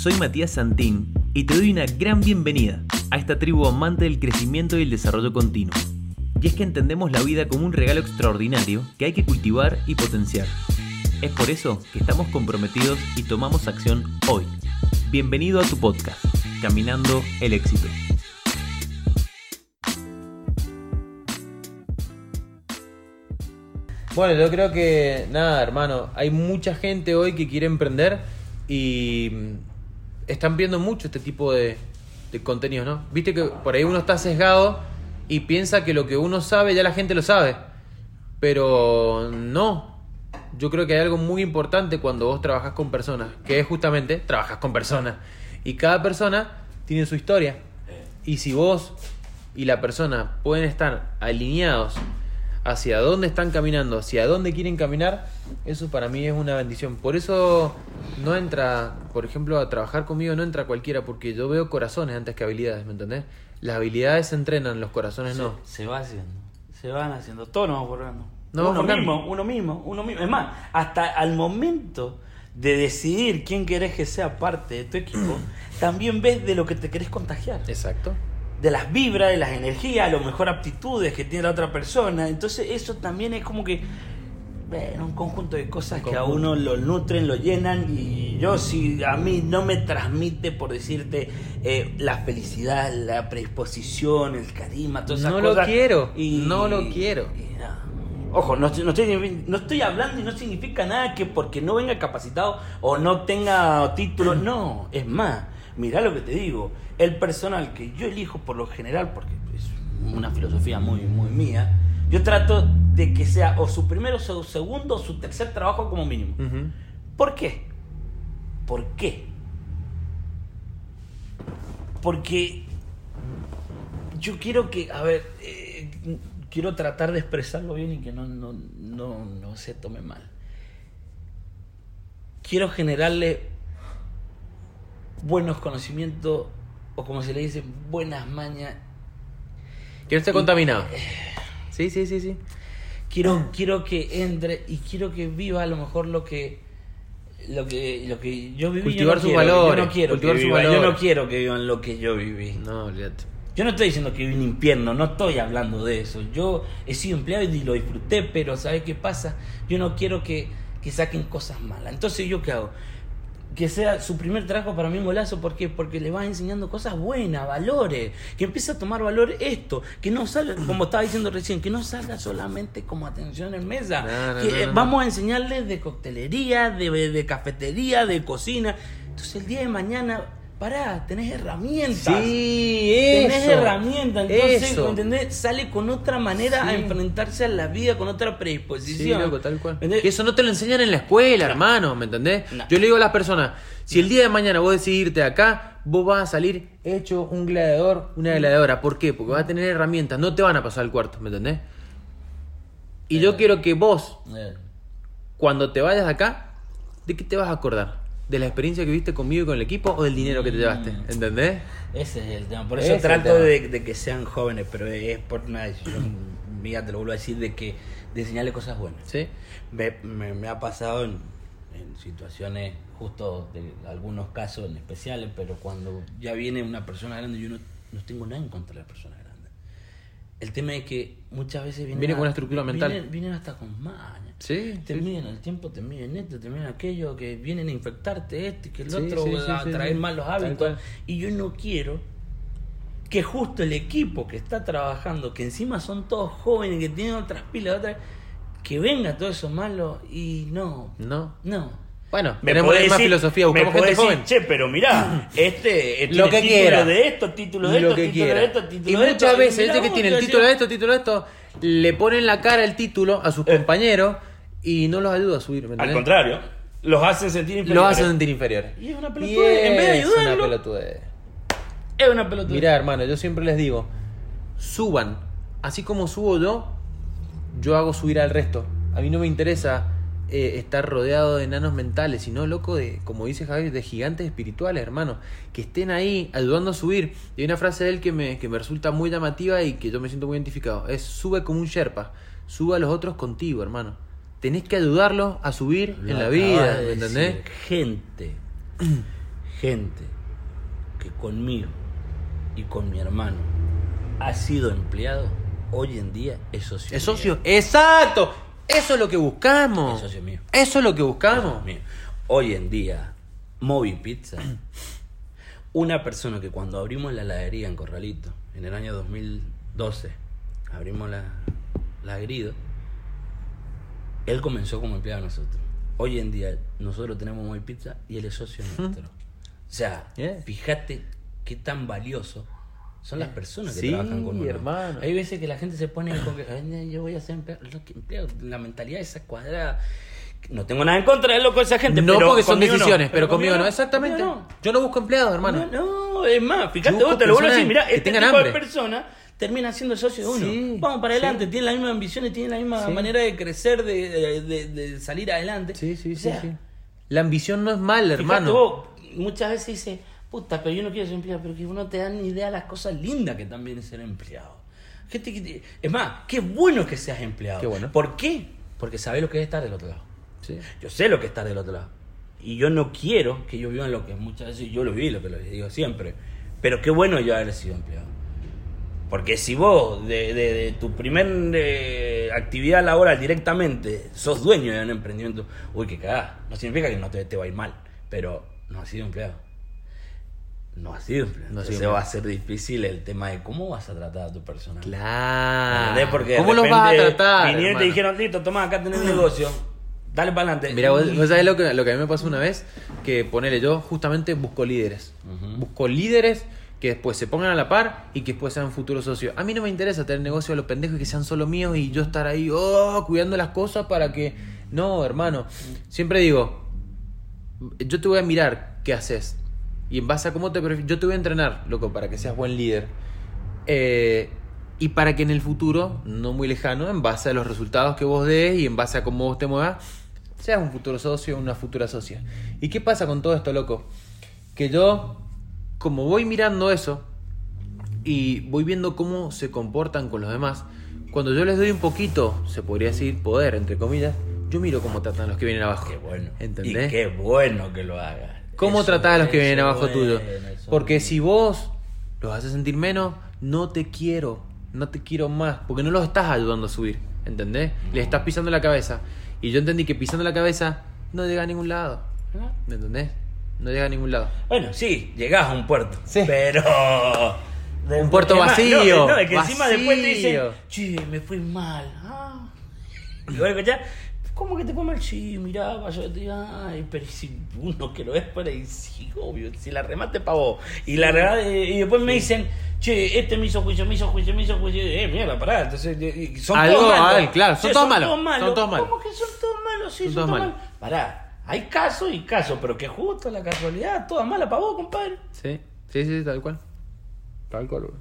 Soy Matías Santín y te doy una gran bienvenida a esta tribu amante del crecimiento y el desarrollo continuo. Y es que entendemos la vida como un regalo extraordinario que hay que cultivar y potenciar. Es por eso que estamos comprometidos y tomamos acción hoy. Bienvenido a tu podcast, Caminando el éxito. Bueno, yo creo que nada, hermano, hay mucha gente hoy que quiere emprender y están viendo mucho este tipo de, de contenidos, ¿no? Viste que por ahí uno está sesgado y piensa que lo que uno sabe ya la gente lo sabe, pero no. Yo creo que hay algo muy importante cuando vos trabajas con personas, que es justamente trabajas con personas y cada persona tiene su historia. Y si vos y la persona pueden estar alineados hacia dónde están caminando, hacia dónde quieren caminar, eso para mí es una bendición. Por eso no entra, por ejemplo, a trabajar conmigo no entra cualquiera, porque yo veo corazones antes que habilidades, ¿me entendés? Las habilidades se entrenan, los corazones no. Se, se va haciendo. Se van haciendo. Todos nos vamos. Nos uno mismo, uno mismo, uno mismo. Es más, hasta al momento de decidir quién querés que sea parte de tu equipo, también ves de lo que te querés contagiar. Exacto. De las vibras, de las energías, a lo mejor aptitudes que tiene la otra persona. Entonces eso también es como que bueno, un conjunto de cosas que a uno lo nutren, lo llenan y yo si a mí no me transmite, por decirte, eh, la felicidad, la predisposición, el carisma, todas esas No lo cosas. quiero, no lo quiero. y nada. Ojo, no estoy, no, estoy, no estoy hablando y no significa nada que porque no venga capacitado o no tenga título, no, es más, mirá lo que te digo, el personal que yo elijo por lo general, porque es una filosofía muy, muy mía, yo trato de que sea o su primero, o su segundo, o su tercer trabajo como mínimo. ¿Por qué? ¿Por qué? Porque yo quiero que, a ver, eh, quiero tratar de expresarlo bien y que no, no, no, no se tome mal. Quiero generarle buenos conocimientos o como se le dice, buenas mañas. Que no esté Y- contaminado. Sí, sí, sí, sí. Quiero, quiero que entre y quiero que viva a lo mejor lo que lo que lo que yo viví. Cultivar yo no sus quiero, valores, Yo no quiero cultivar que sus vivan, Yo no quiero que vivan lo que yo viví. No, olvídate. Yo no estoy diciendo que viví un infierno, no estoy hablando de eso. Yo he sido empleado y lo disfruté, pero ¿sabes qué pasa? Yo no quiero que, que saquen cosas malas. Entonces, ¿yo qué hago? Que sea su primer trabajo para mí un golazo, ¿por qué? Porque le vas enseñando cosas buenas, valores, que empiece a tomar valor esto, que no salga, como estaba diciendo recién, que no salga solamente como atención en mesa, No, no, que eh, no. vamos a enseñarles de coctelería, de, de cafetería, de cocina. Entonces el día de mañana, pará, tenés herramientas. Sí, Tenés eso. herramientas, entonces, Eso. ¿me entendés? Sale con otra manera a Sí. enfrentarse a la vida, con otra Sí, predisposición. loco, tal cual. Eso no te lo enseñan en la escuela, hermano, ¿me entendés? No. Yo le digo a las personas, si el día de mañana vos decidís irte de acá, vos vas a salir hecho un gladiador, una gladiadora. ¿Por qué? Porque vas a tener herramientas, no te van a pasar el cuarto, ¿me entendés? Y yo quiero que vos, Eh, cuando te vayas de acá, ¿de qué te vas a acordar? ¿De la experiencia que viste conmigo y con el equipo o del dinero que te llevaste? ¿Entendés? Ese es el tema. Por Ese eso es el trato de, de que sean jóvenes, pero es por una decisión mía, te lo vuelvo a decir, de que de enseñarle cosas buenas. ¿Sí? Me, me- me ha pasado en, en situaciones, justo de algunos casos en especiales, pero cuando ya viene una persona grande, yo no, no tengo nada en contra de la persona grande. El tema es que muchas veces vienen, Viene con una estructura mental. Vienen, vienen hasta con maña. Sí, Te sí. miden el tiempo, te miden esto, te miden aquello, que vienen a infectarte esto y que el otro a traer malos hábitos. Y yo no quiero que justo el equipo que está trabajando, que encima son todos jóvenes, que tienen otras pilas, otras, que venga todo eso malo y no, No. no. Bueno, Me tenemos la misma decir- filosofía, buscamos gente decir, joven. Che, pero mirá, este eh, Lo que título quiera. de esto, título de lo esto, que título quiera. de esto, título y de esto. muchas veces, este que tiene el título de esto, título de esto, le ponen la cara el título a sus Eh. compañeros y no los ayuda a subir. ¿me Al contrario, los hacen sentir Los inferiores. hacen sentir inferiores. Y es una Y pelotudez, en vez de es una pelotudez. Es una pelota. Mirá, hermano, yo siempre les digo, suban. Así como subo yo, yo hago subir al resto. A mí no me interesa eh, estar rodeado de enanos mentales, sino loco de, como dice Javier, de gigantes espirituales, hermano. Que estén ahí ayudando a subir. Y hay una frase de él que me, que me resulta muy llamativa y que yo me siento muy identificado. Es sube como un Sherpa. Sube a los otros contigo, hermano. Tenés que ayudarlos a subir Lo en la vida, de ¿me entendés? decir. Gente. gente que conmigo y con mi hermano ha sido empleado, hoy en día es socio. Es mío. socio. Exacto. Eso es lo que buscamos. Es socio mío. Eso es lo que buscamos. Mío. Hoy en día, Moby Pizza, una persona que cuando abrimos la heladería en Corralito, en el año 2012, abrimos la, la Grido, él comenzó como empleado de nosotros. Hoy en día, nosotros tenemos Moby Pizza y él es socio nuestro. O sea, Yeah. fíjate qué tan valioso son las personas que Sí, trabajan con uno. hermano. Hay veces que la gente se pone con que "Ay, yo voy a ser empleado. La mentalidad esa cuadrada. No tengo nada en contra de loco esa gente. No pero porque son no. decisiones, pero conmigo no. Exactamente. Yo no busco empleados, no. hermano. No, no, es más, fíjate vos, te lo vuelvo a decir, mirá, este tipo de personas termina siendo socio de uno. Sí, Vamos para adelante, sí. tienen las mismas ambiciones, tienen la misma Sí. manera de crecer, de, de- de- de salir adelante. Sí, sí, O sí, sea, sí. La ambición no es mal, Fíjate hermano. vos, muchas veces dice, puta, pero yo no quiero ser empleado, pero que vos no te dan ni idea de las cosas lindas que también es ser empleado. Gente que Es más, qué bueno que seas empleado. Qué bueno. ¿Por qué? Porque sabes lo que es estar del otro lado. Sí. Yo sé lo que es estar del otro lado. Y yo no quiero que yo viva lo que muchas veces yo lo viví, lo que lo digo siempre. Pero qué bueno yo haber sido empleado. Porque si vos de, de- de tu primer eh, actividad laboral directamente sos dueño de un emprendimiento, uy, que cagás. No significa que no te, te va a ir mal, pero no has sido empleado. No has sido empleado. No has sido Entonces va a ser difícil el tema de cómo vas a tratar a tu personal. Claro. ¿Entendés? Porque ¿Cómo los vas a tratar? Vinieron y te dijeron, listo, toma, acá tenés el negocio. Dale para adelante. Mira, vos, vos sabés lo que, lo que a mí me pasó una vez, que ponele yo, justamente busco líderes. Busco líderes que después se pongan a la par y que después sean futuros socios. A mí no me interesa tener negocio a los pendejos que sean solo míos y yo estar ahí, oh, cuidando las cosas para que... No, hermano. Siempre digo, yo te voy a mirar qué haces. Y en base a cómo te... Yo te voy a entrenar, loco, para que seas buen líder. Eh, y para que en el futuro, no muy lejano, en base a los resultados que vos des y en base a cómo vos te muevas, seas un futuro socio o una futura socia. ¿Y qué pasa con todo esto, loco? Que yo, como voy mirando eso y voy viendo cómo se comportan con los demás, cuando yo les doy un poquito, se podría decir poder, entre comillas, yo miro cómo tratan a los que vienen abajo. Qué bueno. ¿Entendés? Y qué bueno que lo hagas. ¿Cómo tratás a los que vienen abajo bueno, tuyo? Porque si vos los haces sentir menos, no te quiero, no te quiero más, porque no los estás ayudando a subir, ¿entendés? Les estás pisando la cabeza. Y yo entendí que pisando la cabeza no llega a ningún lado, ¿Ah? ¿me entendés? No llega a ningún lado. Bueno, sí, llegás a un puerto. Sí. Pero. Un puerto Es más, vacío, No, no, es que encima después te dicen, vacío. che, me fue mal. Ah. Y vos escuchás, ¿cómo que te fue mal? Sí, mirá, digo, ay, pero si uno que lo es para ahí, sí, obvio, si la remate pa' vos. Y la remate, y después me dicen, che, este me hizo juicio, me hizo juicio, me hizo juicio. Eh, mierda, pará, entonces eh, son Algo, todos malos. ah, claro, son todos malos, son todos malos. ¿Cómo que son todos malos? Sí, Son todos malos. malos. Pará, hay casos y casos, pero que justo la casualidad, toda mala para vos, compadre. Sí, sí, sí, tal cual. Tal cual, bro.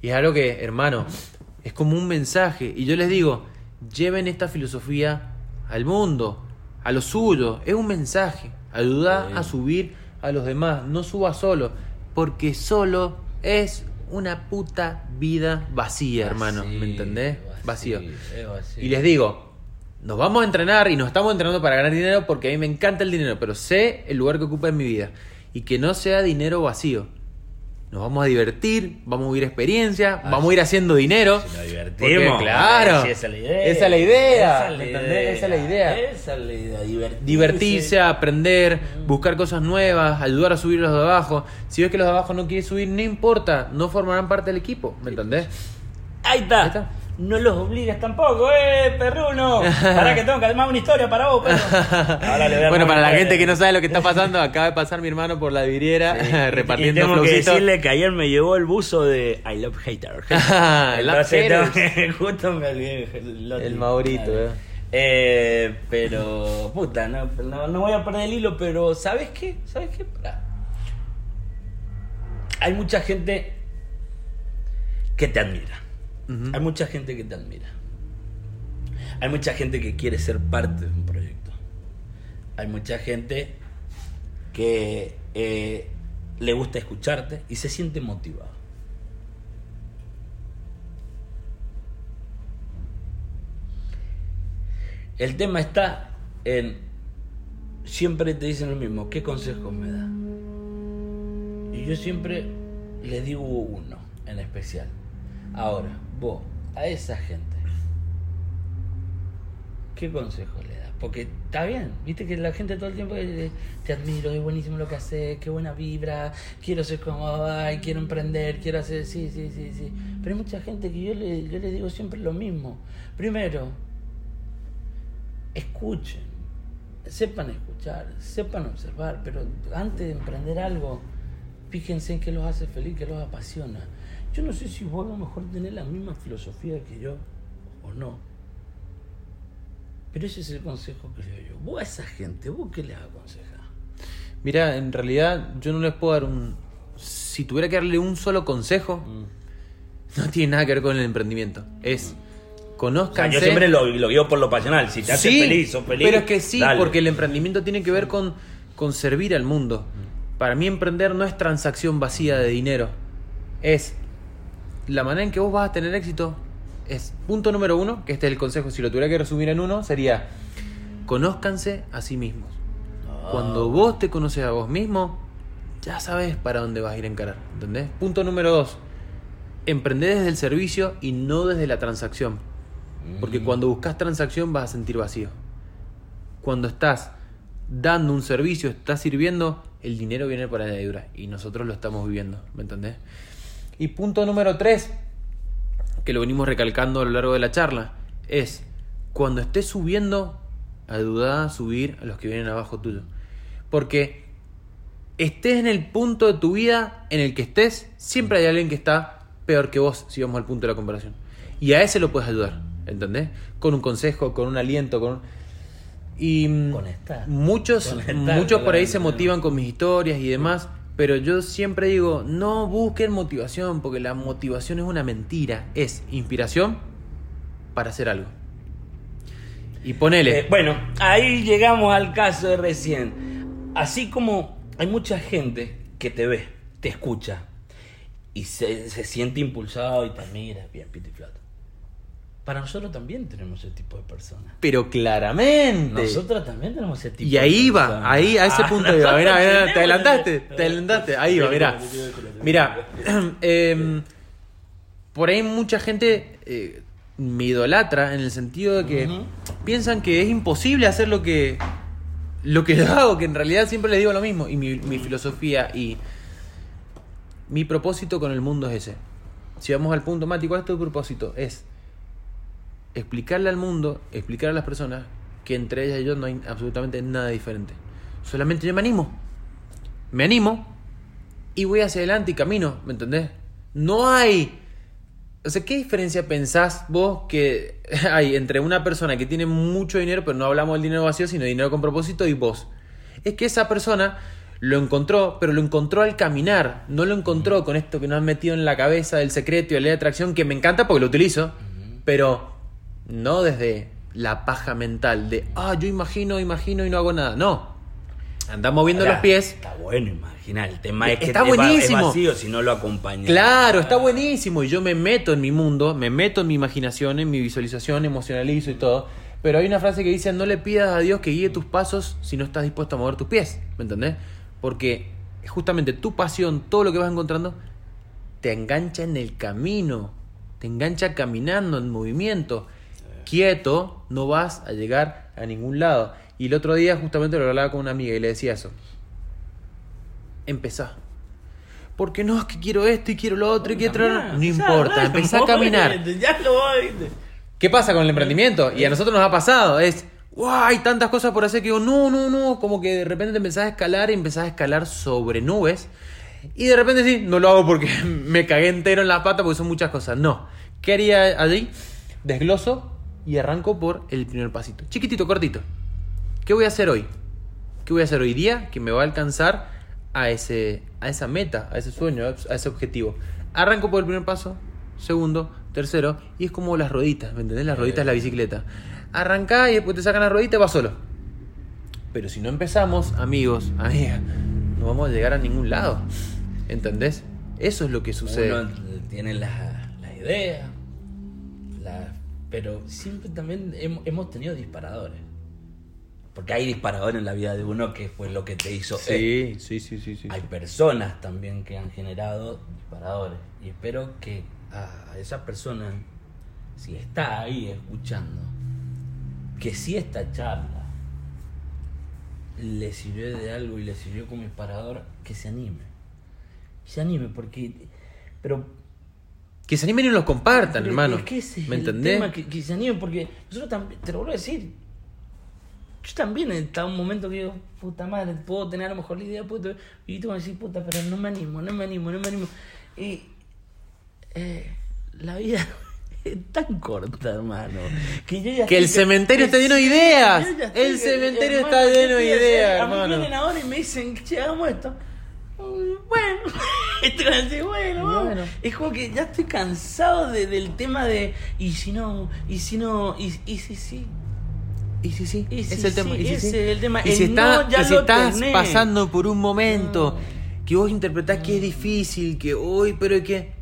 Y es algo que, hermano, es como un mensaje. Y yo les digo, lleven esta filosofía al mundo, a lo suyo. Es un mensaje. Ayuda Sí. a subir a los demás. No suba solo. Porque solo es una puta vida vacía, hermano. ¿Me entendés? Vacío. es vacío. Y les digo, nos vamos a entrenar y nos estamos entrenando para ganar dinero porque a mí me encanta el dinero, pero sé el lugar que ocupa en mi vida y que no sea dinero vacío. Nos vamos a divertir, vamos a vivir experiencia, Ah, vamos a ir haciendo dinero. Si nos divertimos. Porque, claro, esa es la idea. esa es la idea, Esa es la ¿me idea. Esa es la idea. Esa es la idea. Divertirse. Divertirse, aprender, buscar cosas nuevas, ayudar a subir los de abajo. Si ves que los de abajo no quieren subir, no importa, no formarán parte del equipo, ¿me entendés? Ahí está. Ahí está. No los obligues tampoco, eh, perruno. Para que tengo que armar una historia para vos, perro. Ahora le voy a Bueno, para la gente que no sabe lo que está pasando, acaba de pasar mi hermano por la vidriera Y repartiendo tengo que decirle que ayer me llegó el buzo de I Love Hater. I love Entonces, tengo- justo me olvidé. el. El Maurito, eh. Eh, pero, puta, no, no, no voy a perder el hilo, pero ¿sabes qué? ¿Sabes qué? Pará. Hay mucha gente que te admira. Hay mucha gente que te admira. Hay mucha gente que quiere ser parte de un proyecto. Hay mucha gente que eh, le gusta escucharte y se siente motivado. El tema está en, siempre te dicen lo mismo, ¿qué consejos me da? Y yo siempre le digo uno en especial. Ahora, vos, a esa gente, ¿qué consejo le das? Porque está bien, viste que la gente todo el tiempo te admiro, es buenísimo lo que haces, qué buena vibra, quiero ser como, ay, quiero emprender, quiero hacer, sí, sí, sí, sí. Pero hay mucha gente que yo le, yo le digo siempre lo mismo. Primero, escuchen, sepan escuchar, sepan observar, pero antes de emprender algo, fíjense en qué los hace feliz, qué los apasiona. Yo no sé si vos a lo mejor tenés la misma filosofía que yo o no. Pero ese es el consejo que le doy yo. Vos a esa gente, ¿vos qué les aconsejás? Mira, en realidad yo no les puedo dar un... Si tuviera que darle un solo consejo, Mm. no tiene nada que ver con el emprendimiento. Es, O sea, conozcanse... yo siempre lo, lo guío por lo pasional. Si te hace Sí, feliz, sos feliz. Pero es que sí, dale. porque el emprendimiento tiene que ver con, con servir al mundo. Para mí emprender no es transacción vacía de dinero. Es la manera en que vos vas a tener éxito. Es punto número uno, que este es el consejo, si lo tuviera que resumir en uno, sería conózcanse a sí mismos. Ah. Cuando vos te conoces a vos mismo, ya sabes para dónde vas a ir a encarar. ¿Entendés? Punto número dos. Emprender desde el servicio y no desde la transacción. Porque Mm. cuando buscas transacción vas a sentir vacío. Cuando estás dando un servicio, estás sirviendo, el dinero viene por añadidura. Y nosotros lo estamos viviendo. ¿Me entendés? Y punto número tres, que lo venimos recalcando a lo largo de la charla, es cuando estés subiendo, ayuda a subir a los que vienen abajo tuyo. Porque estés en el punto de tu vida en el que estés, siempre hay alguien que está peor que vos, si vamos al punto de la comparación. Y a ese lo puedes ayudar, ¿entendés? Con un consejo, con un aliento, con un... Y Conectar. muchos, Conectar muchos por ahí se motivan con mis historias y demás, pero yo siempre digo, no busquen motivación, porque la motivación es una mentira, es inspiración para hacer algo. Y ponele, Eh, bueno, ahí llegamos al caso de recién. Así como hay mucha gente que te ve, te escucha y se, se siente impulsado y te mira, bien, pito y. Para nosotros también tenemos ese tipo de personas. pero claramente. Nosotros también tenemos ese tipo Y ahí de va, personas. ahí a ese Ah, punto iba. Mira, mira, tenemos te adelantaste, te adelantaste. Ahí va, mira. Mira, em, por ahí mucha gente eh, me idolatra en el sentido de que piensan que es imposible hacer lo que lo que yo hago, que en realidad siempre les digo lo mismo. Y mi, mi filosofía y mi propósito con el mundo es ese. Si vamos al punto, Mati, ¿cuál es tu propósito? Es explicarle al mundo, explicar a las personas que entre ellas y yo no hay absolutamente nada diferente. Solamente yo me animo. Me animo y voy hacia adelante y camino, ¿me entendés? No hay... O sea, ¿qué diferencia pensás vos que hay entre una persona que tiene mucho dinero, pero no hablamos del dinero vacío, sino dinero con propósito, y vos? Es que esa persona lo encontró, pero lo encontró al caminar, no lo encontró con esto que nos han metido en la cabeza del secreto y la ley de atracción, que me encanta porque lo utilizo, pero no desde la paja mental de, ah, yo imagino, imagino y no hago nada. No. Andamos moviendo los pies. Está bueno, imagina. El tema es que Está buenísimo. es vacío si no lo acompañas. Claro, está buenísimo. Y yo me meto en mi mundo, me meto en mi imaginación, en mi visualización, emocionalizo y todo. Pero hay una frase que dice, no le pidas a Dios que guíe tus pasos si no estás dispuesto a mover tus pies. ¿Me entendés? Porque justamente tu pasión, todo lo que vas encontrando, te engancha en el camino. Te engancha caminando, en movimiento. Quieto, no vas a llegar a ningún lado. Y el otro día justamente lo hablaba con una amiga y le decía eso. Empezá. Porque no, es que quiero esto y quiero lo otro y quiero... Caminá, No importa, dale, empezá a caminar. Ya lo voy. ¿Qué pasa con el emprendimiento? Y a nosotros nos ha pasado, es, wow, hay tantas cosas por hacer que digo, no, no, no, como que de repente te empezás a escalar y empezás a escalar sobre nubes. Y de repente sí, no lo hago porque me cagué entero en la pata porque son muchas cosas. No. ¿Qué haría allí? Desgloso y arranco por el primer pasito. Chiquitito, cortito. ¿Qué voy a hacer hoy? ¿Qué voy a hacer hoy día que me va a alcanzar a, ese, a esa meta, a ese sueño, a ese objetivo? Arranco por el primer paso, segundo, tercero, y es como las rueditas, ¿me entendés? Las rueditas de la bicicleta. Arrancá y después te sacan la ruedita y vas solo. Pero si no empezamos, amigos, amigas, no vamos a llegar a ningún lado. ¿Entendés? Eso es lo que sucede. Uno tiene la, la idea, la- pero siempre también hem- hemos tenido disparadores. Porque hay disparadores en la vida de uno que fue lo que te hizo. Sí, él. sí, sí, sí, sí. Hay personas también que han generado disparadores. Y espero que a esa persona, si está ahí escuchando, que si esta charla le sirvió de algo y le sirvió como disparador, que se anime. Que se anime, porque. Pero. Que se animen y los compartan, pero hermano. es que ese es ¿Me el entendés? tema, que, que se anime, porque nosotros también, te lo vuelvo a decir. Yo también he estado en un momento que digo, puta madre, puedo tener a lo mejor la idea, puto, y tú vas a decir, puta, pero no me animo, no me animo, no me animo. Y eh, la vida es tan corta, hermano. Que, yo ya Que el cementerio está lleno de ideas. El cementerio está ¿qué lleno de ideas, A mí hermano. vienen ahora y me dicen, che, hagamos esto. Bueno, bueno, vamos. Bueno. Es como que ya estoy cansado de- del tema de, y si no, y si no, y, y si sí. Y sí, sí, Y ese sí, es el tema. sí, y sí, ese sí. es el tema. Y si, El está- no ya y si lo estás tenés. pasando por un momento No. que vos interpretás que es difícil, que hoy, pero que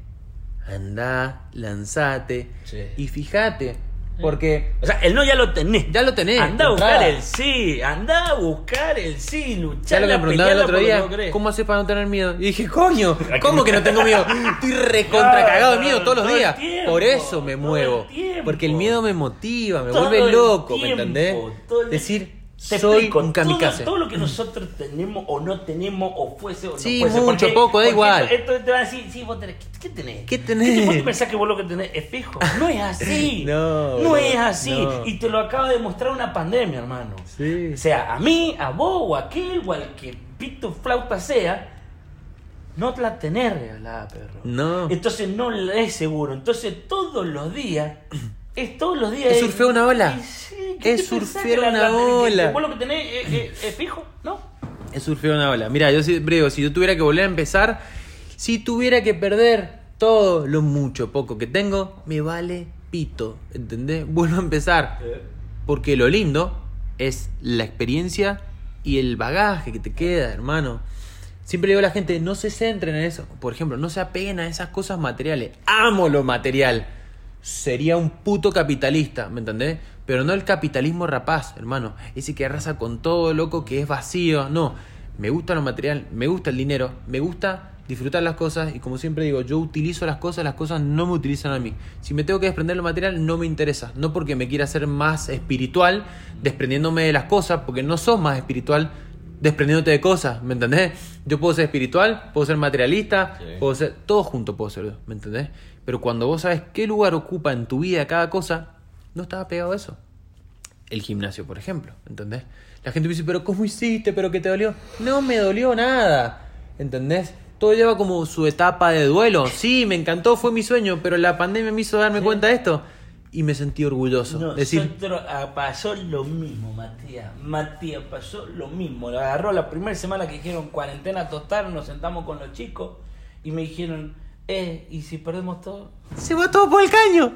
anda, lanzate Sí. y fíjate, porque O sea, el no ya lo tenés. ya lo tenés. Anda a buscar el sí, anda a buscar el sí, luchar. Ya lo que me preguntaba el otro día, ¿cómo haces para no tener miedo? Y dije, coño, ¿cómo que no tengo miedo? Estoy recontra cagado de miedo todos los Todo días. tiempo, Por eso me muevo. el. Porque el miedo me motiva, me Todo vuelve el loco, ¿me entendés? todo el- Decir, Te soy explico, un kamikaze. Todo, todo lo que nosotros tenemos o no tenemos o fuese o no fuese. mucho, poco, da igual. Esto, esto te va a decir, sí, vos tenés, ¿qué, qué tenés? ¿Qué tenés? te- ¿Vos te pensás que vos lo que tenés es fijo? No es así. No, No bro, es así. no. Y te lo acaba de demostrar una pandemia, hermano. Sí. O sea, a mí, a vos o a aquel o al que pito flauta sea, no la tenés regalada, perro. No. Entonces no la es seguro. Entonces todos los días, es todos los días. Es surfear una ola. Sí, ¿qué Es surfear que la- una la- que- ola. que Vos lo que tenés es, es- es fijo, ¿no? Es surfear una ola. Mira, yo siempre digo, si yo tuviera que volver a empezar, si tuviera que perder todo lo mucho, poco que tengo, me vale pito, ¿entendés? Vuelvo a empezar. Porque lo lindo es la experiencia y el bagaje que te queda, hermano. Siempre digo a la gente, no se centren en eso. Por ejemplo, no se apeguen a esas cosas materiales. Amo lo material. Sería un puto capitalista, ¿me entendés? Pero no el capitalismo rapaz, hermano. Ese que arrasa con todo, loco, que es vacío. No, me gusta lo material, me gusta el dinero, me gusta disfrutar las cosas y como siempre digo, yo utilizo las cosas, las cosas no me utilizan a mí. Si me tengo que desprender lo material, no me interesa. No porque me quiera hacer más espiritual, desprendiéndome de las cosas, porque no sos más espiritual desprendiéndote de cosas, ¿me entendés? Yo puedo ser espiritual, puedo ser materialista, Sí. puedo ser... Todo junto puedo ser, ¿me entendés? Pero cuando vos sabes qué lugar ocupa en tu vida cada cosa, no estaba pegado a eso. El gimnasio, por ejemplo, ¿entendés? La gente me dice, pero ¿cómo hiciste? ¿Pero qué te dolió? No me dolió nada, ¿entendés? Todo lleva como su etapa de duelo. Sí, me encantó, fue mi sueño, pero la pandemia me hizo darme Sí. cuenta de esto. Y me sentí orgulloso. Decir, Nosotros ah, pasó lo mismo, Matías. Matías pasó lo mismo. Lo agarró la primera semana que dijeron cuarentena total, nos sentamos con los chicos y me dijeron, eh, ¿y si perdemos todo? se va todo por el caño.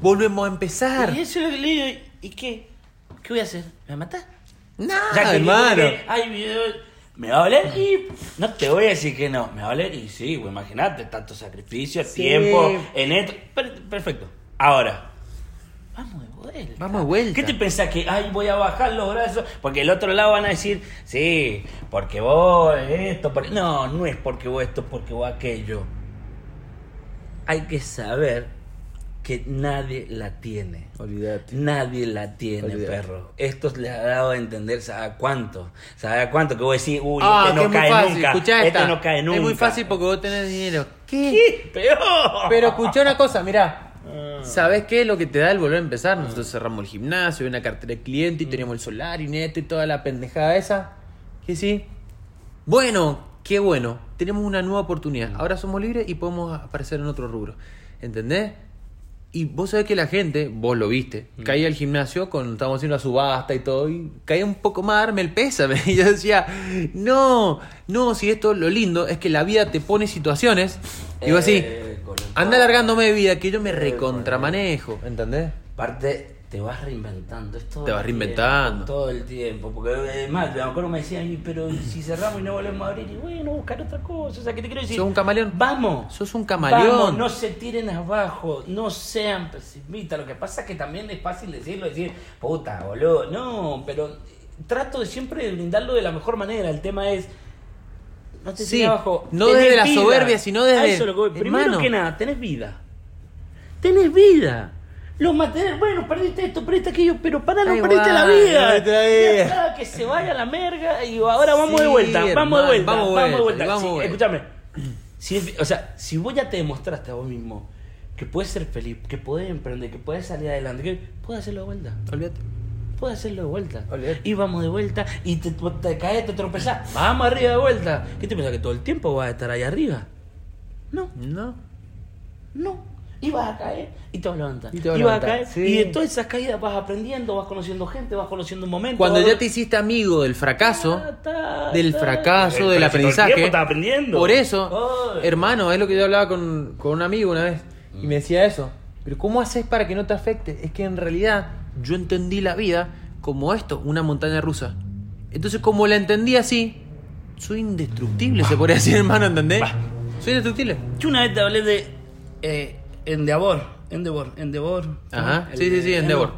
Volvemos a empezar. Y eso es lo que le digo, ¿y qué? ¿Qué voy a hacer? ¿Me matar? No, Ya que hermano. que hay videos, me va a doler y no te voy a decir que no, me va a doler y sí, güey, imagínate, tanto sacrificio, Sí. tiempo, en esto. Per- perfecto. Ahora, vamos de vuelta. Vamos de vuelta. ¿Qué te pensás que, ay, voy a bajar los brazos? Porque el otro lado van a decir, sí, porque vos esto, por-". no, no es porque vos esto, porque vos aquello. Hay que saber que nadie la tiene. Olvídate. Nadie la tiene, Olvídate. perro. Esto le ha dado a entender, ¿sabe a cuánto? ¿Sabe a cuánto? Que vos decís, uy, Ah, este que no es cae fácil. nunca. Escuchá este esta. no cae nunca. Es muy fácil porque vos tenés dinero. ¿Qué? ¿Qué? Peor. Pero escuchá una cosa, mirá. Ah. ¿Sabés qué es lo que te da el volver a empezar? Nosotros cerramos el gimnasio, una cartera de cliente y teníamos el solar y neto y toda la pendejada esa. Que sí. Bueno, qué bueno. Tenemos una nueva oportunidad. Ahora somos libres y podemos aparecer en otro rubro. ¿Entendés? Y vos sabés que la gente, vos lo viste, caía al gimnasio cuando estábamos haciendo la subasta y todo, y caía un poco más darme el pésame. Y yo decía, no, no, si esto lo lindo es que la vida te pone situaciones. Y vos así, Eh, con anda alargándome de vida que yo me recontramanejo, ¿entendés? Aparte, te vas reinventando. Es todo Te vas reinventando. tiempo, todo el tiempo. Porque además, me acuerdo me decían, "Y, pero ¿y si cerramos y no volvemos a abrir, y bueno, buscar otra cosa. O sea, ¿qué te quiero decir? Sos un camaleón. Vamos. Sos un camaleón. Vamos, no se tiren abajo, no sean pesimistas. Lo que pasa es que también es fácil decirlo, decir, puta, boludo. No, pero trato de siempre de brindarlo de la mejor manera. El tema es. No te Sí, tires abajo. no Tenés desde la soberbia, sino desde- A eso es lo que voy. Primero Hermano. que nada, tenés vida. Tenés vida. Los materiales, bueno, perdiste esto, perdiste aquello, pero para no Ahí perdiste la vida. perdiste la Ya vida. está, que se vaya la merga y ahora vamos Sí, de vuelta, vamos de vuelta, vamos vamos, de vuelta, vamos Sí, vuelta. escúchame. Si o sea, si vos ya te demostraste a vos mismo que puedes ser feliz, que puedes emprender, que puedes salir adelante, que puedes hacerlo de vuelta. Olvídate. Puedes hacerlo de vuelta. Olvídate. Y vamos de vuelta y te, te caes, te tropezás. Vamos arriba de vuelta. ¿Qué te piensas que todo el tiempo vas a estar ahí arriba? No, No. no. Y vas a caer y te vas a levantar. Y te vas a vas a levantar, caer. sí. Y de todas esas caídas vas aprendiendo, vas conociendo gente, vas conociendo momentos. Cuando vas- ya te hiciste amigo del fracaso, Ta, ta, del fracaso, del el aprendizaje. estás aprendiendo. Por eso, Ay. hermano, es lo que yo hablaba con, con un amigo una vez. Y me decía eso. Pero ¿cómo haces para que no te afecte? Es que en realidad yo entendí la vida como esto, una montaña rusa. Entonces, como la entendí así, soy indestructible, se podría decir, hermano, ¿entendés? Bah. Soy indestructible. Yo una vez te hablé de eh, Endeavor. Endeavor. Endeavor. Ajá, sí, sí, sí, Endeavor.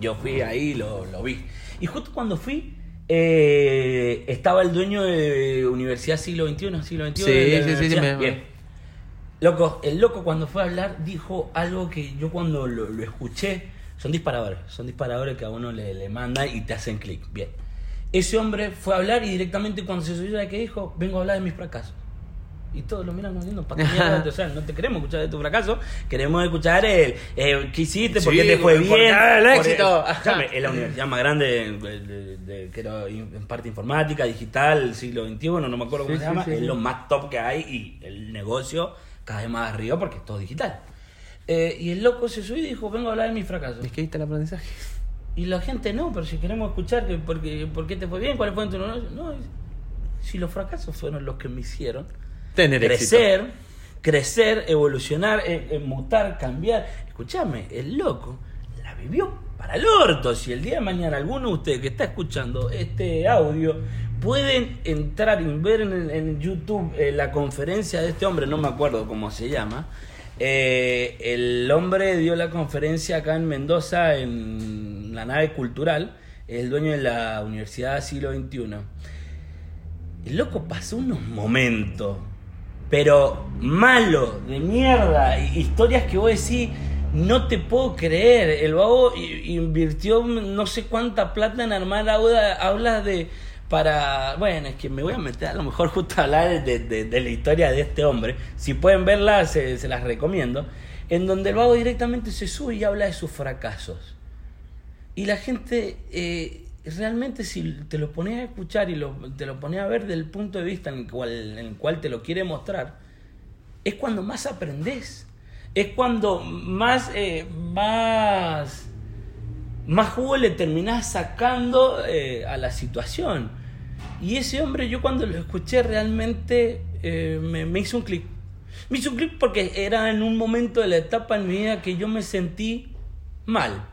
Yo fui ahí, lo, lo vi. Y justo cuando fui, eh, estaba el dueño de Universidad Siglo XXI, siglo XXI. Sí, de la sí, sí, sí, me- Bien. Loco, el loco cuando fue a hablar dijo algo que yo cuando lo, lo escuché, son disparadores, son disparadores que a uno le, le manda y te hacen clic. Bien. Ese hombre fue a hablar y directamente cuando se subió a que dijo, vengo a hablar de mis fracasos. Y todos lo miran diciendo, ¿para qué mierda? O sea, no te queremos escuchar de tu fracaso, queremos escuchar el, eh, qué hiciste, por qué Sí, te fue bien. el éxito. Escúchame, es la universidad más grande de, de- de- que era en parte informática, digital, siglo XXI, no me acuerdo cómo se sí, llama, es lo más top que hay y el negocio cada vez más arriba porque es todo digital. Eh, y el loco se subió y dijo, vengo a hablar de mis fracasos. Es que ahí está el aprendizaje. Y la gente no, pero si queremos escuchar que porque, por qué te fue bien, cuáles fueron tus negocios. No, si los fracasos fueron los que me hicieron Crecer, crecer, evolucionar, eh, eh, mutar, cambiar. Escúchame, el loco la vivió para el orto. Si el día de mañana alguno de ustedes que está escuchando este audio pueden entrar y ver en, YouTube eh, la conferencia de este hombre, no me acuerdo cómo se llama. el hombre dio la conferencia acá en Mendoza en la nave cultural, es el dueño de la Universidad Siglo XXI. El loco pasó unos momentos, pero malo, de mierda, hi- historias que vos decís, no te puedo creer. El vago invirtió no sé cuánta plata en armar aulas de. Para. Bueno, es que me voy a meter a lo mejor justo a hablar de, de- la historia de este hombre. Si pueden verla, se, se las recomiendo. En donde el vago directamente se sube y habla de sus fracasos. Y la gente, eh, realmente si te lo pones a escuchar y lo- te lo pones a ver del punto de vista en el, cual, en el cual te lo quiere mostrar, es cuando más aprendes. Es cuando más, eh, más, más jugo le terminás sacando eh, a la situación. Y ese hombre, yo cuando lo escuché realmente eh, me, me hizo un clic. Me hizo un clic porque era en un momento de la etapa en mi vida que yo me sentí mal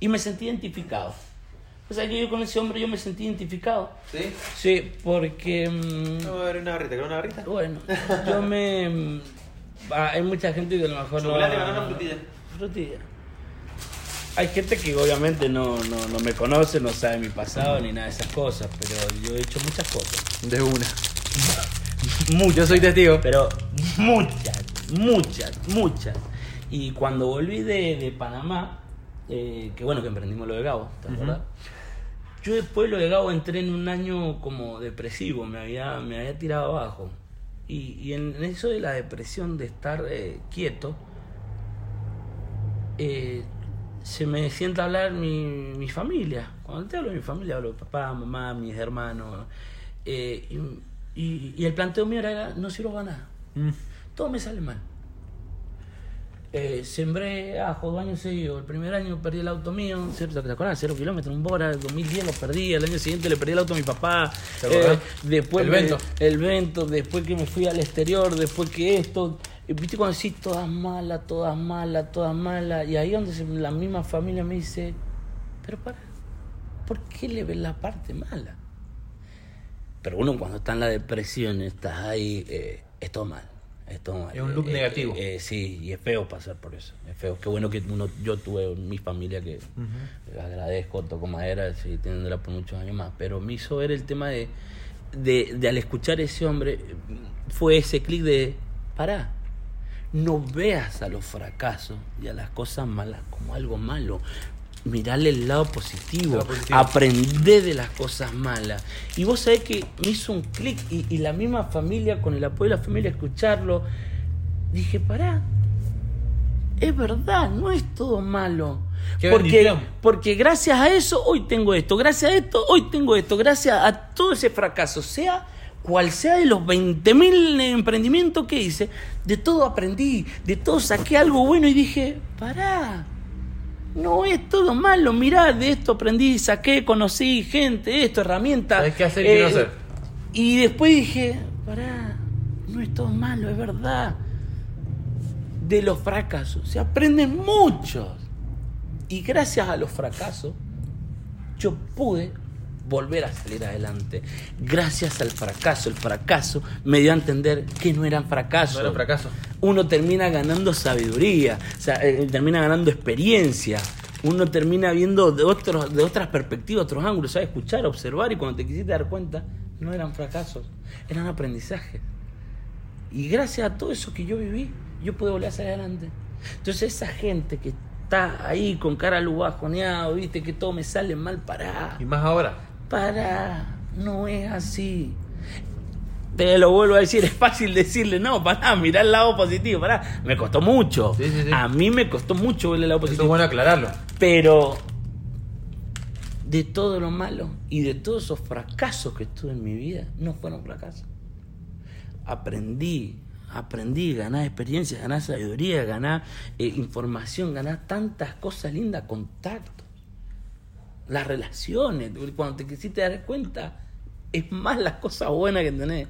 y me sentí identificado. O sea, que yo con ese hombre yo me sentí identificado. ¿Sí? Sí, porque... mm, Vamos a ver una barrita, ¿querés una barrita? bueno, yo me... mm, ah, hay mucha gente que a lo mejor Chocolate, no... banana, frutilla. Frutilla. Hay gente que obviamente no, no, no me conoce, no sabe mi pasado ni nada de esas cosas, pero yo he hecho muchas cosas. De una. Muchas. Yo soy testigo. Pero muchas, muchas, muchas. Y cuando volví de, de Panamá, eh, que bueno que emprendimos lo de Gabo, ¿te acuerdas? Yo después lo de Gabo entré en un año como depresivo, me había, me había tirado abajo. Y, y en eso de la depresión, de estar eh, quieto, eh, se me sienta hablar mi, mi familia. Cuando te hablo de mi familia, hablo de papá, mamá, mis hermanos. Eh, y, y- y el planteo mío era, no sirvo para nada. Mm. Todo me sale mal. Eh, sembré ajo dos años seguidos. El primer año perdí el auto mío, ¿cierto? ¿te acuerdas? Cero kilómetros, un Bora. El 2010 lo perdí. El año siguiente le perdí el auto a mi papá. Eh, después El me- Vento. El vento. Después que me fui al exterior. Después que esto. Viste cuando decís todas malas, todas malas, todas malas. Y ahí donde se- la misma familia me dice, pero para, ¿por qué le ves la parte mala? Pero uno cuando está en la depresión, estás ahí, eh, es todo mal. Es un loop Eh, negativo. eh, eh, sí, y es feo pasar por eso. Es feo. Qué bueno que uno, yo tuve mi familia que agradezco, toco madera, sí, teniéndola por muchos años más. Pero me hizo ver el tema de, de, de al escuchar a ese hombre, fue ese clic de, pará, no veas a los fracasos y a las cosas malas como algo malo. Mirarle el lado positivo, lado positivo. de las cosas malas. Y vos sabés que me hizo un clic y, y la misma familia, con el apoyo de la familia, escucharlo, dije, pará, es verdad, no es todo malo. Qué Porque, bendición. porque gracias a eso hoy tengo esto, gracias a esto hoy tengo esto, gracias a todo ese fracaso, sea cual sea de los 20.000 emprendimientos que hice, de todo aprendí, de todo saqué algo bueno y dije, pará, no es todo malo, mirá, de esto aprendí, saqué, conocí gente, esto, herramientas. Qué hacer y qué no hacer. Y después dije, pará, no es todo malo, es verdad. De los fracasos se aprenden muchos. Y gracias a los fracasos, yo pude volver a salir adelante. Gracias al fracaso, el fracaso me dio a entender que no eran fracasos. No era fracaso. Uno termina ganando sabiduría, o sea, eh, termina ganando experiencia. Uno termina viendo de, otros, de otras perspectivas, otros ángulos, ¿sabes? Escuchar, observar y cuando te quisiste dar cuenta, no eran fracasos, eran aprendizajes. Y gracias a todo eso que yo viví, yo pude volver a salir adelante. Entonces esa gente que está ahí con cara lubajoneado, viste que todo me sale mal, pará. Y más ahora. Pará, no es así. Te lo vuelvo a decir, es fácil decirle, no, pará, mirá el lado positivo, pará. Me costó mucho. Sí, sí, sí. A mí me costó mucho ver el lado Eso es positivo. bueno aclararlo. Pero de todo lo malo y de todos esos fracasos que tuve en mi vida, no fueron fracasos. Aprendí, aprendí, ganar experiencia, ganar sabiduría, ganar eh, información, ganar tantas cosas lindas, contacto. Las relaciones, cuando te quisiste dar cuenta, es más las cosas buenas que tenés.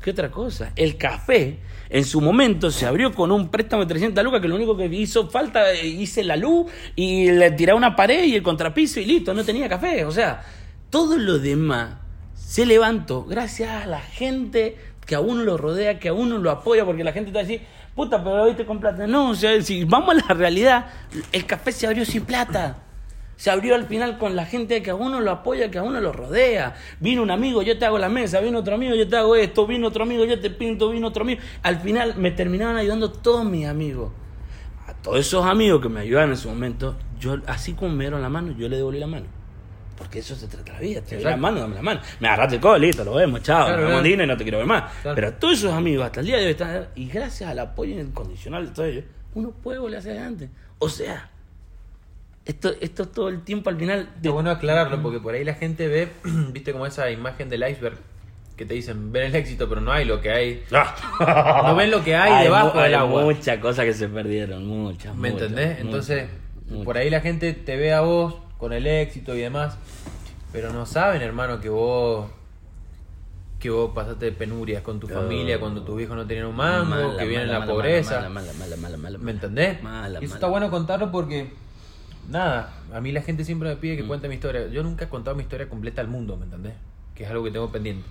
¿Qué otra cosa? El café en su momento se abrió con un préstamo de 300 lucas que lo único que hizo falta, eh, hice la luz y le tiré una pared y el contrapiso y listo, no tenía café. O sea, todo lo demás se levantó gracias a la gente que a uno lo rodea, que a uno lo apoya, porque la gente te va a decir, puta, pero hoy te con plata. No, o sea, si vamos a la realidad, el café se abrió sin plata. Se abrió al final con la gente que a uno lo apoya, que a uno lo rodea. Vino un amigo, yo te hago la mesa. Vino otro amigo, yo te hago esto. Vino otro amigo, yo te pinto. Vino otro amigo. Al final me terminaban ayudando todos mis amigos. A todos esos amigos que me ayudaron en su momento, yo así como me dieron la mano, yo le devolví la mano. Porque eso se trata la vida. Te doy la mano, dame la mano. Me agarraste el codo, listo, lo vemos, chao. Claro, claro. Dina y no te quiero ver más. Claro. Pero todos esos amigos, hasta el día de hoy están. Y gracias al apoyo incondicional de todos ellos, uno puede volver hacia adelante. O sea, esto, esto todo el tiempo al final. Es bueno aclararlo porque por ahí la gente ve, viste como esa imagen del iceberg que te dicen, ven el éxito, pero no hay lo que hay. no ven lo que hay debajo mu- del agua. muchas cosas que se perdieron, muchas. ¿Me muchas, entendés? muchas, Entonces, muchas. por ahí la gente te ve a vos con el éxito y demás, pero no saben, hermano, que vos que vos pasaste penurias con tu Oh. familia cuando tus viejos no tenían un mango, Mala, que viene mala, la mala, pobreza. Mala, mala, mala, mala, mala, ¿Me entendés? Mala, y eso mala. está bueno contarlo porque, nada, a mí la gente siempre me pide que Mm. cuente mi historia. Yo nunca he contado mi historia completa al mundo, ¿me entendés? Que es algo que tengo pendiente.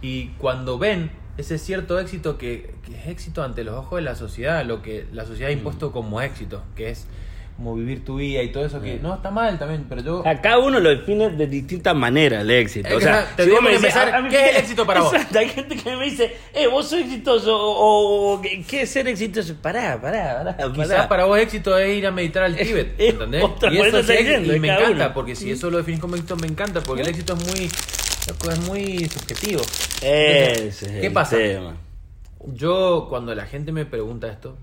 Y cuando ven ese cierto éxito que, que es éxito ante los ojos de la sociedad, lo que la sociedad Mm. ha impuesto como éxito, que es como vivir tu vida y todo eso, que no está mal también, pero yo... A cada uno lo define de distintas maneras el éxito. Es o sea, o sea, tendríamos que empezar, a- a mí- ¿qué es el éxito para vos? Exacto, hay gente que me dice, eh, vos sos exitoso o, o ¿qué es ser exitoso? Pará, pará, pará. Quizás pará. para vos éxito es ir a meditar al Tíbet, es ¿entendés? otra y eso es me encanta, uno. porque si eso lo definís como éxito me encanta, porque el éxito es muy, es muy subjetivo. Ese ¿Qué pasa? tema. Yo, cuando la gente me pregunta esto,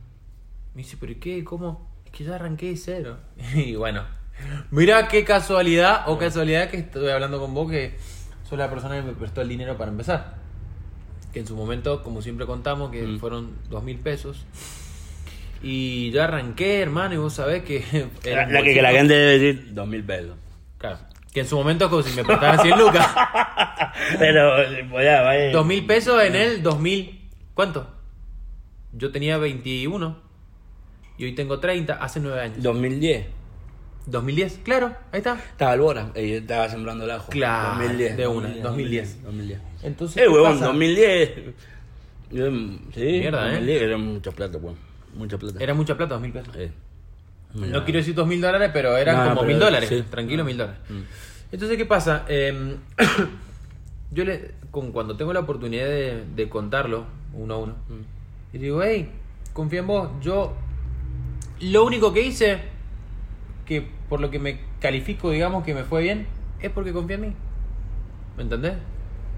me dice, ¿pero qué? ¿Cómo? Es que yo arranqué de cero. Y bueno, mira qué casualidad o casualidad que estoy hablando con vos, que sos la persona que me prestó el dinero para empezar. Que en su momento, como siempre contamos, que Mm. fueron dos mil pesos. Y yo arranqué, hermano, y vos sabés que... La, que, que la gente debe decir, dos mil pesos. Claro, que en su momento como si me prestaran 100 lucas. Pero, pues ya, vaya. Dos mil pesos en el 2000. ¿Cuánto? Yo tenía 21 y hoy tengo 30, hace 9 años. 2010. 2010, claro, ahí está. Estaba Albora, eh, estaba sembrando el ajo. Claro, 2010. de una, 2010. 2010. Entonces, Eh, ¿qué huevón, pasa? 2010. Yo, mm, sí, Mierda, me ¿eh? lié, Era mucha plata, weón. Mucha plata. Era mucha plata, dos mil pesos. Eh, No quiero decir dos mil dólares, pero eran No, como pero mil dólares. sí. Tranquilo, mil dólares. Mm. Entonces, ¿qué pasa? Eh, yo le, con, cuando tengo la oportunidad de, de contarlo uno a uno, y digo, hey, confía en vos. Yo, lo único que hice, que por lo que me califico, digamos, que me fue bien, es porque confía en mí. ¿Me entendés?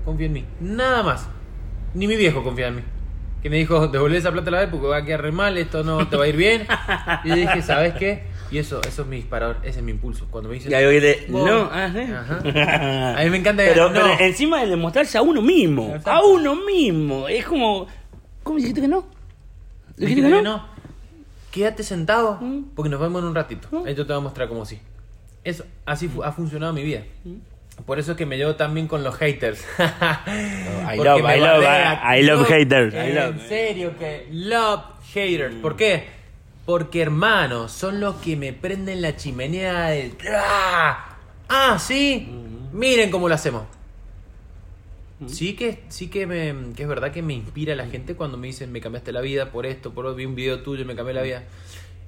Confía en mí. Nada más. Ni mi viejo confía en mí. Que me dijo, devolver esa plata a la vez porque va a quedar re mal, esto no te va a ir bien. Y yo dije, ¿sabes qué? Y eso, eso es mi disparador, ese es mi impulso. Cuando me dicen, Y ahí vos- no. Ajá. A mí me encanta Pero, no. pero encima de demostrarse a uno mismo. Exacto. A uno mismo. Es como. ¿Cómo dijiste que no? Dijiste que no. Quédate sentado Mm. porque nos vemos en un ratito. Ahí yo te voy a mostrar cómo sí. Eso, así fu- ha funcionado mi vida. Por eso es que me llevo tan bien con los haters. I love, I love. I love haters. I En love. serio que love haters. ¿Por qué? Porque hermanos, son los que me prenden la chimenea del... ¡Ah! Ah, sí. Miren cómo lo hacemos. Sí que, sí que, me, que es verdad que me inspira la gente cuando me dicen me cambiaste la vida por esto, por vi un video tuyo me cambié la vida.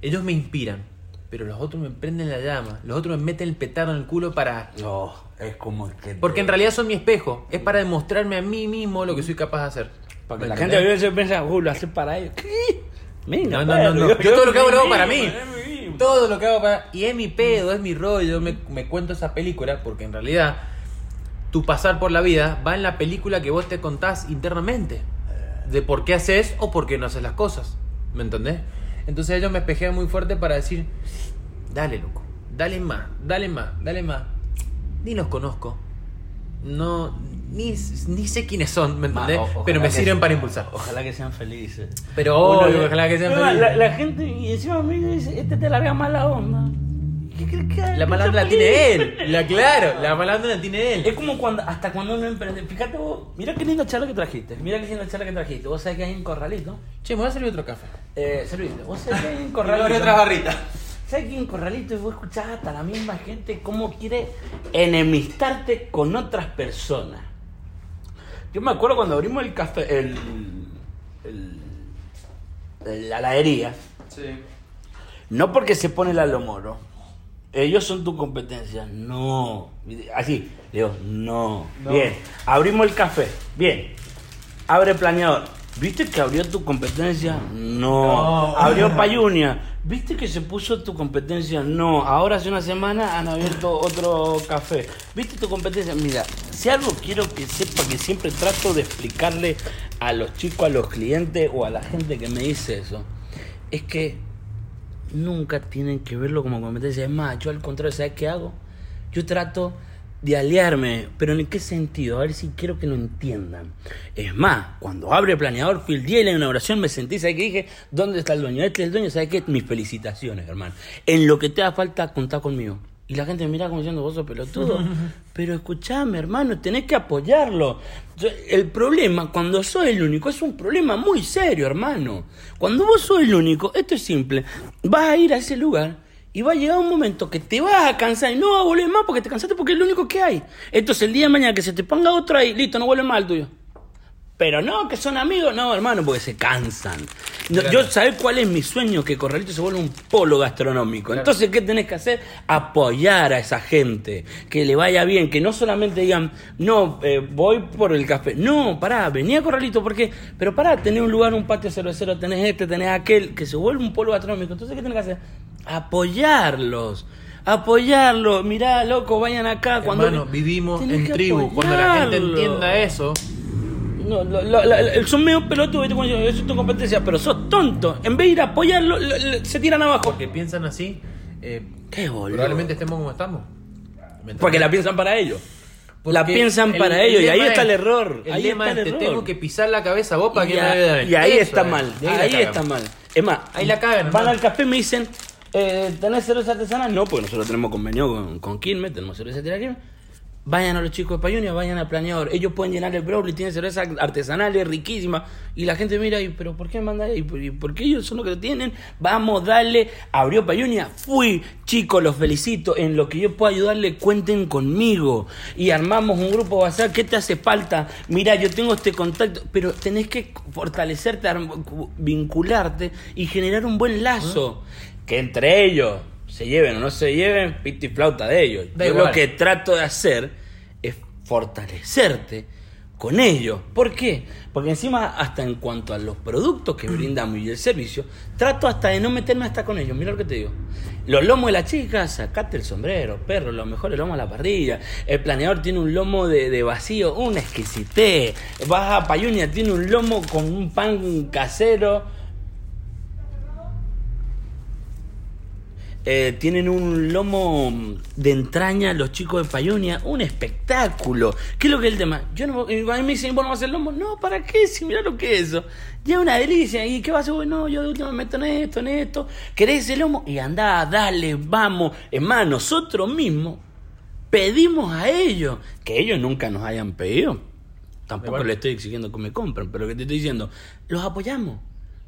Ellos me inspiran, pero los otros me prenden la llama, los otros me meten el petardo en el culo para... No, es como que. Porque en realidad son mi espejo, es para demostrarme a mí mismo lo que soy capaz de hacer. Para que ¿Me la gente a veces piensa, uh, lo hace para ellos. ¿Qué? Venga, No, no, no, no. Yo todo lo que hago lo hago para mí. Todo lo que hago para... Y es mi pedo, es mi rollo. Yo me, me cuento esa película porque en realidad tu pasar por la vida va en la película que vos te contás internamente. De por qué haces o por qué no haces las cosas. ¿Me entendés? Entonces ellos me espejean muy fuerte para decir, dale loco, dale más, dale más, dale más. Ni los conozco. No, ni, ni sé quiénes son, ¿me entendés? o- Pero me sirven para impulsar. Ojalá que sean felices. Pero obvio, ojalá que sean felices. La, la gente, y encima a mí dice, este te larga mala onda. ¿Qué crees que La malandra la tiene él. La claro, la malandra la tiene Es él. como cuando, hasta cuando uno emprende. Fíjate vos, mira qué linda charla que trajiste. Mira qué linda charla que trajiste. Vos sabés que hay un corralito. Che, me voy a servir otro café. Eh, serviste. Vos sabés que hay un corralito. otras barritas. ¿Sabes que hay un corralito y vos escuchás hasta la misma gente cómo quiere enemistarte con otras personas? Yo me acuerdo cuando abrimos el café, el, el- la heladería, Sí. no porque se pone la lomoro, ellos son tu competencia, no. Así, le digo, no. No. Bien, abrimos el café, bien. Abre planeador. ¿Viste que abrió tu competencia? No. No. Abrió Payunia. ¿Viste que se puso tu competencia? No. Ahora hace una semana han abierto otro café. ¿Viste tu competencia? Mira, si algo quiero que sepa que siempre trato de explicarle a los chicos, a los clientes o a la gente que me dice eso, es que nunca tienen que verlo como competencia. Es más, yo al contrario, ¿sabes qué hago? Yo trato de aliarme, pero ¿en qué sentido? A ver si quiero que lo entiendan. Es más, cuando abre planeador, fui el día de la inauguración, me sentí, ¿sabes qué dije? ¿Dónde está el dueño? Este es el dueño, ¿sabes qué? Mis felicitaciones, hermano. En lo que te haga falta, contá conmigo. Y la gente me mira como diciendo, vos sos pelotudo. Pero escuchame, hermano, tenés que apoyarlo. El problema, cuando sos el único, es un problema muy serio, hermano. Cuando vos sos el único, esto es simple. Vas a ir a ese lugar y va a llegar un momento que te vas a cansar y no vas a volver más porque te cansaste porque es lo único que hay. Entonces el día de mañana que se te ponga otro ahí, listo, no vuelve más al tuyo. Pero no, que son amigos, no, hermano, porque se cansan. No, Claro. Yo, ¿sabés cuál es mi sueño? Que Corralito se vuelva un polo gastronómico. Claro. Entonces, ¿qué tenés que hacer? Apoyar a esa gente, que le vaya bien, que no solamente digan, no, eh, voy por el café. No, pará, vení a Corralito, porque, pero pará, tenés un lugar, un patio cervecero, tenés este, tenés aquel, que se vuelve un polo gastronómico. Entonces, ¿qué tenés que hacer? Apoyarlos. Apoyarlos, mirá, loco, vayan acá. Cuando Hermano, vivimos en tribu. Cuando la gente entienda eso, No, lo- lo- la- son medio pelotudos, eso es tu competencia, pero sos tonto. En vez de ir a apoyarlo, lo- lo- se tiran abajo. porque piensan así, eh, Qué boludo. probablemente estemos como estamos. ¿Me? Porque la piensan para ellos. la piensan el- para el ellos y ahí está el error. El ahí lema está es, el te tengo que pisar la cabeza vos para y, que me a- mí. y ahí Eso está es. mal. Ahí, está mal. Es más, Ahí la cagan, Van hermano. al café y me dicen, eh, ¿tenés cerveza artesanal? No, porque nosotros tenemos convenio con, con Quilmes, tenemos cerveza artesanal. Vayan a los chicos de Payunia, vayan a Planeador. Ellos pueden llenar el Broly, tienen cerveza artesanales, riquísima. Y la gente mira, y, pero ¿por qué manda y por qué ellos son los que lo tienen? Vamos, dale. Abrió Payunia, fui. Chicos, los felicito. En lo que yo pueda ayudarle, cuenten conmigo. Y armamos un grupo WhatsApp. ¿Qué te hace falta? Mira, yo tengo este contacto. Pero tenés que fortalecerte, vincularte y generar un buen lazo. Que entre ellos se lleven o no se lleven, pito y flauta de ellos. Da yo igual. lo que trato de hacer es fortalecerte con ellos. ¿Por qué? Porque encima, hasta en cuanto a los productos que brindamos y el servicio, trato hasta de no meterme hasta con ellos. Mira lo que te digo. Los lomos de la chica, sacate el sombrero, perro, lo mejor el lomo a la parrilla. El planeador tiene un lomo de, de vacío, una exquisitez. Vas a Payunia, tiene un lomo con un pan casero. Eh, tienen un lomo de entraña los chicos de Payunia, un espectáculo. ¿Qué es lo que es el tema? Yo no, y a mí me dicen, ¿vos no vas a hacer lomo? No, ¿para qué? Si mira lo que es eso. Ya es una delicia. ¿Y qué vas a hacer? Bueno, yo de última me meto en esto, en esto. ¿Querés ese lomo? Y andá, dale, vamos. Es más, nosotros mismos pedimos a ellos, que ellos nunca nos hayan pedido. Tampoco le estoy exigiendo que me compren, pero que te estoy diciendo, los apoyamos.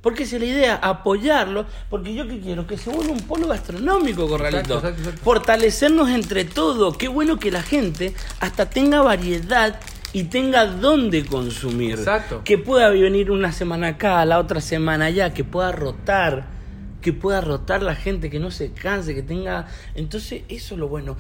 Porque esa es la idea, apoyarlos, porque yo que quiero que se vuelva un polo gastronómico, Corralito. Exacto, exacto, exacto. Fortalecernos entre todos. Qué bueno que la gente hasta tenga variedad y tenga dónde consumir. Exacto. Que pueda venir una semana acá, la otra semana allá, que pueda rotar, que pueda rotar la gente, que no se canse, que tenga... Entonces, eso es lo bueno.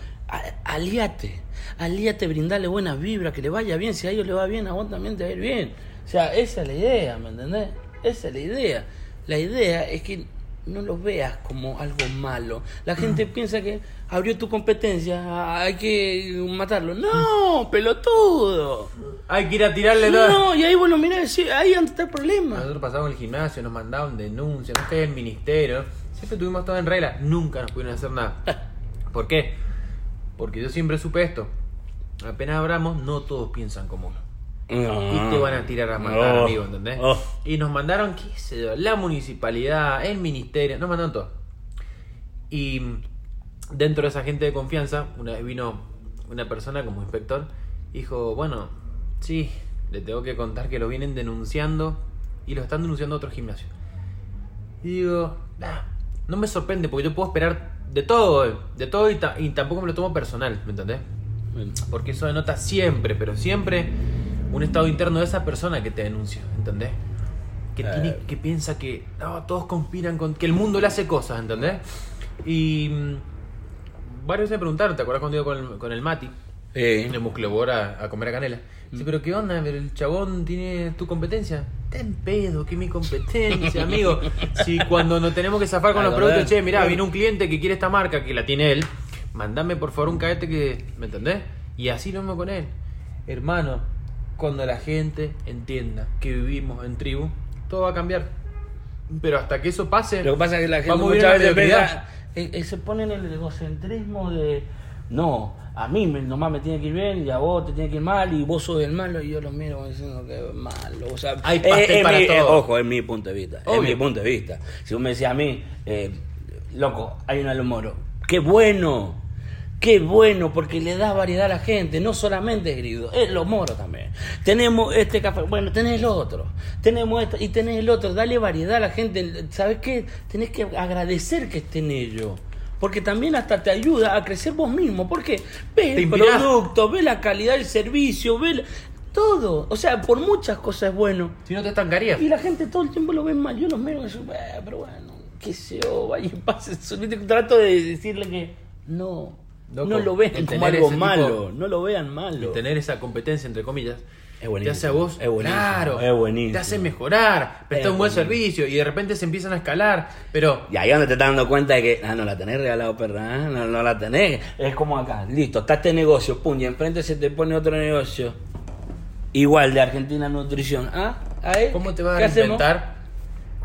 Aliate, aliate, brindarle buenas vibras, que le vaya bien. Si a ellos le va bien, a vos también te va a ir bien. O sea, esa es la idea, ¿me entendés? Esa es la idea. La idea es que no lo veas como algo malo. La gente piensa que abrió tu competencia, hay que matarlo. No, pelotudo. Hay que ir a tirarle todo. No, y ahí bueno, mira, sí, ahí donde está el problema. Nosotros pasamos el gimnasio, nos mandaban denuncias, no sé, el ministerio. Siempre tuvimos todo en regla, nunca nos pudieron hacer nada. ¿Por qué? Porque yo siempre supe esto. Apenas abramos, no todos piensan como uno. Y te van a tirar a matar, Oh. amigo, ¿entendés? Oh. Y nos mandaron, qué sé yo, la municipalidad, el ministerio, nos mandaron todo. Y dentro de esa gente de confianza, una vez vino una persona como inspector, dijo, bueno, sí, le tengo que contar que lo vienen denunciando y lo están denunciando a otro gimnasio. Y digo, "Ah, no me sorprende porque yo puedo esperar de todo, de todo y, ta- y tampoco me lo tomo personal, ¿me entendés? Porque eso denota siempre, pero siempre un estado interno de esa persona que te denuncia, ¿entendés? Que, Eh. tiene, que piensa que todos conspiran con. que el mundo le hace cosas, ¿entendés? Y. mm, varios me preguntaron, ¿te acuerdas cuando iba con el, con el Mati? Sí. En el Musclebor a, a comer a canela. Dice, pero ¿qué onda? El chabón tiene tu competencia. Está en pedo, que mi competencia, amigo. Si cuando nos tenemos que zafar con los productos, che, mirá, viene un cliente que quiere esta marca, que la tiene él. Mandame por favor un caete que. ¿Me entendés? Y así lo mismo con él. Hermano, cuando la gente entienda que vivimos en tribu, todo va a cambiar. Pero hasta que eso pase. Lo que pasa es que la gente muchas veces piensa- eh, eh, se pone en el egocentrismo de no, a mí nomás me tiene que ir bien y a vos te tiene que ir mal y vos sos el malo y yo lo miro diciendo que es malo. O sea, Hay pastel para mi- todo. ojo, es mi punto de vista. Es mi punto de vista. Si vos me decías a mí, eh, loco, hay un alomoro. ¡Qué bueno! Qué bueno, porque le da variedad a la gente, no solamente es grido, es los moros también. Tenemos este café, bueno, tenés el otro, tenemos esto y tenés el otro, dale variedad a la gente. ¿Sabes qué? Tenés que agradecer que estén ellos. Porque también hasta te ayuda a crecer vos mismo. Porque ves el producto, ves la calidad del servicio, ves la- todo. O sea, por muchas cosas es bueno. Si no te estancarías. Y la gente todo el tiempo lo ve mal. Yo los miro y digo, "Eh, pero bueno, qué sé yo, vaya y pase. eso". Viste, Trato de decirle que no, Loco, no lo vean como algo malo, no lo vean Y malo. tener esa competencia, entre comillas, Es buenísimo, te hace a vos, es buenísimo, claro, es buenísimo. te hace mejorar, prestar Es un buen servicio y de repente se empiezan a escalar, pero Y ahí donde te estás dando cuenta de que, ah, no la tenés regalado, perra, ah, no, no la tenés. Es como acá, listo, está este negocio, pum, y enfrente se te pone otro negocio. Igual de Argentina Nutrición. ¿Ah? ¿Ahí? ¿cómo te vas ¿Qué a hacemos? inventar?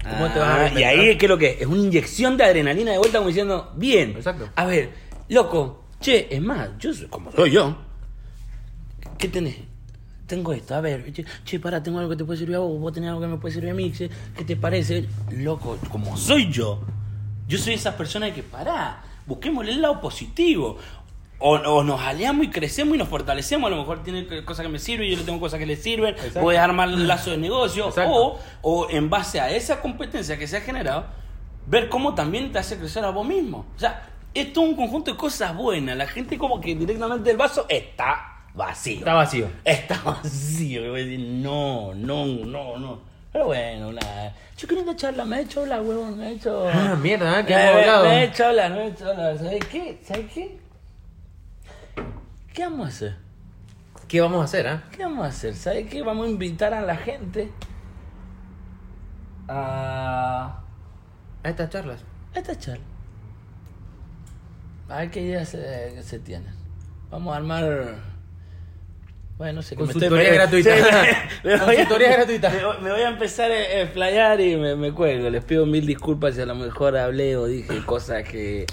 ¿Cómo te vas a Ah, reinventar? Y ahí, ¿qué es lo que es? Es una inyección de adrenalina de vuelta como diciendo, bien. Exacto. A ver, loco, che, es más, yo soy como soy yo. ¿Qué tenés? Tengo esto, a ver, che, che, para, tengo algo que te puede servir a vos, vos tenés algo que me puede servir a mí, che, ¿qué te parece? Loco, como soy yo, yo soy esa persona que, pará, busquémosle el lado positivo. o, o nos aliamos y crecemos y nos fortalecemos. A lo mejor tiene cosas que me sirven y yo le tengo cosas que le sirven. Exacto. Voy a armar un lazo de negocio. O, o en base a esa competencia que se ha generado, ver cómo también te hace crecer a vos mismo. O sea, es todo un conjunto de cosas buenas. La gente como que directamente el vaso está vacío. Está vacío. Está vacío. Y voy a decir, no, no, no, no. Pero bueno, nada. Yo quería una charla, me he hecho hablar, huevón, me he hecho... Ah, mierda, ¿eh? que hemos me- hablado. Me he hecho hablar, me he hecho hablar. ¿Sabes qué? ¿Sabes qué? ¿Qué vamos a hacer? ¿Qué vamos a hacer, ah? ¿Qué vamos a hacer? ¿Sabes qué? Vamos a invitar a la gente a, A estas charlas. a esta charla. A ver qué ideas se, se tienen. Vamos a armar. Bueno, no sé me estoy- Consultoría me- gratuita. Sí, me- me voy a- Consultoría gratuita. Me, voy- me voy a empezar a explayar y me, cuelgo. Les pido mil disculpas si a lo mejor hablé o dije cosas que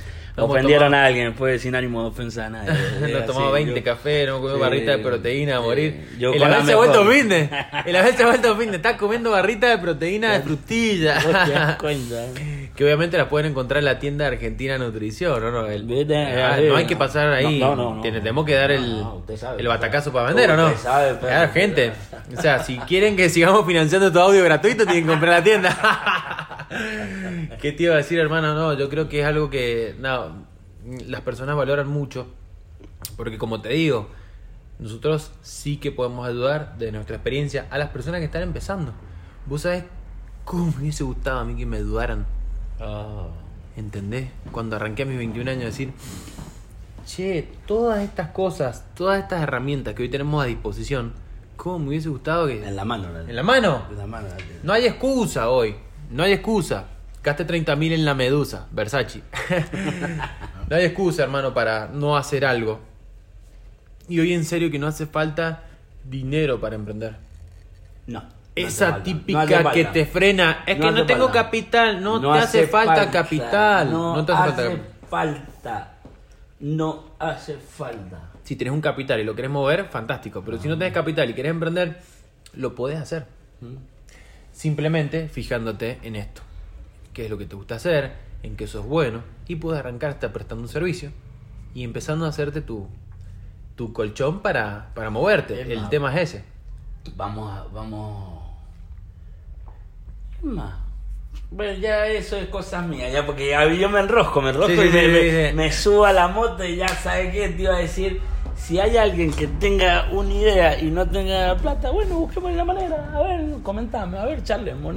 ofendieron tomado- a alguien. Fue sin ánimo de ofensa a nadie. Nos tomamos 20 cafés, no Sí, barrita de proteína a morir. Yo el Abel se ha vuelto fitness. El Abel se ha vuelto fitness. Está comiendo barrita de proteína de frutilla. que obviamente la pueden encontrar en la tienda Argentina Nutrición, ¿no? no, el- Ah, no hay que pasar ahí. No, no, no, no. tenemos que dar No, el, no, sabe. el batacazo para vender, ¿o no? Sabe, pero- Claro, gente. O sea, si quieren que sigamos financiando tu audio gratuito, tienen que comprar la tienda. ¿Qué te iba a decir, hermano? No, yo creo que es algo que no, las personas valoran mucho. Porque como te digo, nosotros sí que podemos ayudar de nuestra experiencia a las personas que están empezando. Vos sabés cómo me hubiese gustado a mí que me ayudaran. ¿Entendés? Cuando arranqué a mis 21 años decir, che, todas estas cosas, todas estas herramientas que hoy tenemos a disposición, ¿cómo me hubiese gustado que... En la mano. En la mano. En la mano. No hay excusa hoy. No hay excusa. Gaste 30 mil en la medusa, Versace. no hay excusa, hermano, para no hacer algo. Y hoy en serio que no hace falta dinero para emprender. No. Esa típica No que te frena. Es No que no tengo falta. capital. No, te hace, falta, capital. No, te hace hace falta falta. No hace falta. Si tenés un capital y lo querés mover, fantástico. Pero si no tenés capital y querés emprender, lo podés hacer. Simplemente fijándote en esto. ¿Qué es lo que te gusta hacer? ¿En qué sos bueno? Y puedes arrancar hasta prestando un servicio y empezando a hacerte tu, tu colchón para, para moverte. Es El más. tema es ese. Vamos a. Vamos. ¿Qué más? Bueno, ya eso es cosa mía, ya porque ya yo me enrosco, me enrosco Sí, y sí, me, sí, me- me subo a la moto y ya sabes qué te iba a decir. Si hay alguien que tenga una idea y no tenga plata, bueno, busquemos la manera. A ver, comentame, a ver, charlemos.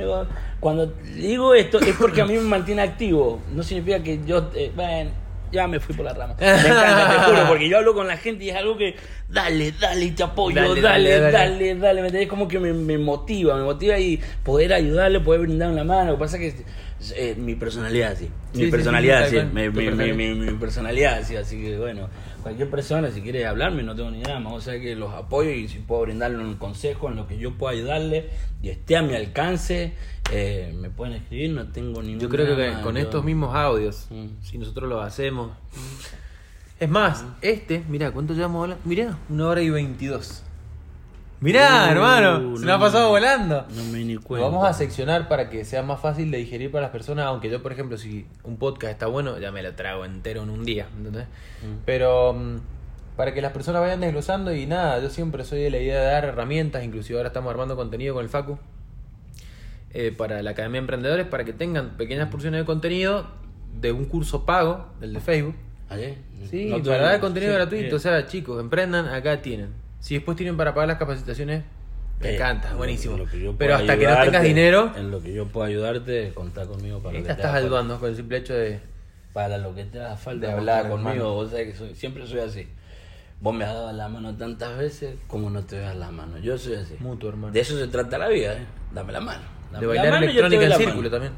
Cuando digo esto es porque a mí me mantiene activo. No significa que yo. eh, bueno, ya me fui por la rama. Me encanta, te juro, porque yo hablo con la gente y es algo que. Dale, dale, te apoyo, Dale, dale, dale, dale, dale. Como que me, me motiva, me motiva y poder ayudarle, poder brindar una mano. Lo que pasa es que eh, mi personalidad, sí. Sí, Mi sí, personalidad, sí, sí. cual. Mi, mi- mi personalidad, sí. Así que bueno, cualquier persona, si quiere hablarme, no tengo ni nada más. O sea que los apoyo y si puedo brindarle un consejo en lo que yo pueda ayudarle y esté a mi alcance, eh, me pueden escribir, no tengo ningún Yo creo que con yo- estos mismos audios, Mm. si nosotros lo hacemos. Es más, este, mira, ¿cuánto llevamos hablando? Mirá, una hora y veintidós. Mirá, Uh, hermano, se no me ha pasado volando. No me Lo cuenta. vamos a seccionar para que sea más fácil de digerir para las personas, aunque yo, por ejemplo, si un podcast está bueno, ya me lo trago entero en un día, ¿entendés? Mm. Pero mm, para que las personas vayan desglosando y nada, yo siempre soy de la idea de dar herramientas, inclusive ahora estamos armando contenido con el Facu, eh, para la Academia de Emprendedores, para que tengan pequeñas porciones de contenido de un curso pago, el de Facebook. ¿Ayer? Sí, No para dar contenido sí, gratuito. bien. O sea, chicos, emprendan, acá tienen. Si después tienen para pagar las capacitaciones, me Eh, encanta, en buenísimo. Pero hasta que no tengas dinero, En lo que yo pueda ayudarte, contá conmigo para lo que te estás ayudando con el simple hecho de... Para lo que te haga falta, De hablar, conmigo. hermano. Vos sabés que soy- siempre soy así. Vos me has dado la mano tantas veces como no te das la mano. Yo soy así. Mutuo, hermano. De eso se trata la vida, ¿eh? Dame la mano. Dame De la bailar mano electrónica en círculo también.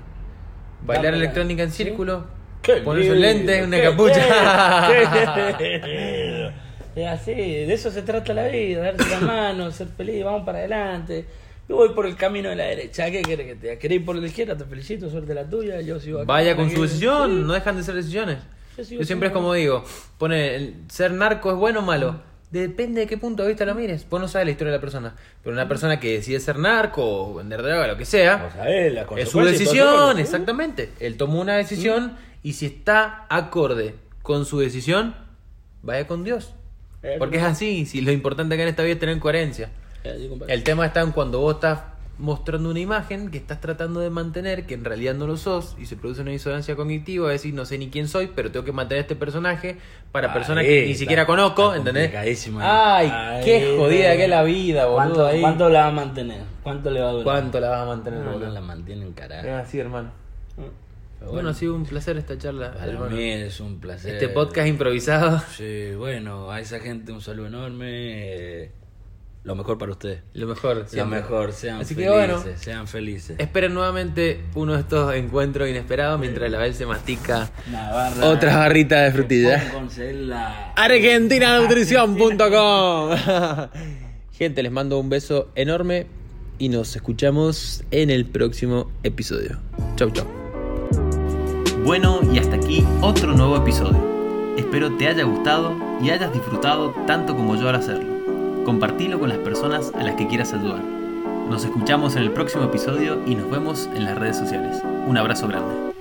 Bailar Dame la- electrónica en ¿Sí? círculo, Qué ponerse un lente, una qué capucha. qué lindo. Es así, de eso se trata la vida, darse la mano, ser feliz, vamos para adelante. Yo voy por el camino de la derecha, ¿qué querés que te diga? ¿Querés ir por la izquierda? Te felicito, suerte la tuya, yo sigo acá. Vaya con su decisión, Sí. no dejan de ser decisiones. Yo Yo siempre es como digo, pone, el- ser narco es bueno o malo. Depende de qué punto de vista lo mires. Vos no sabes la historia de la persona. Pero una persona que decide ser narco o vender droga, lo que sea, O sea, es, la es su decisión, ¿sí? exactamente. Él tomó una decisión y si está acorde con su decisión, vaya con Dios. Porque es así, si lo importante acá en esta vida es tener coherencia. El tema está en cuando vos estás mostrando una imagen que estás tratando de mantener, que en realidad no lo sos, y se produce una disonancia cognitiva, es decir, no sé ni quién soy, pero tengo que mantener este personaje para Ah, personas que eh, ni está- siquiera conozco, ¿entendés? Ay, Ay, qué jodida eh. que es la vida, boludo. ¿Cuánto, ahí. cuánto la va a mantener? ¿Cuánto le va a durar? ¿Cuánto la vas a mantener, No, no boludo? la mantienen, carajo. Es así, hermano. Bueno, ha sido un placer esta charla, Para mí es un placer. Este podcast improvisado. Sí, bueno, a esa gente un saludo enorme. eh, Lo mejor para ustedes. Lo mejor. Lo mejor, sean Así que felices, bueno. sean felices. Esperen nuevamente uno de estos encuentros inesperados mientras la Bel se mastica Navarra, otras barritas de frutilla. pónganse la- ArgentinaNutrición.com Gente, les mando un beso enorme y nos escuchamos en el próximo episodio. Chau, chau. Bueno, y hasta aquí otro nuevo episodio. Espero te haya gustado y hayas disfrutado tanto como yo al hacerlo. Compartilo con las personas a las que quieras ayudar. Nos escuchamos en el próximo episodio y nos vemos en las redes sociales. Un abrazo grande.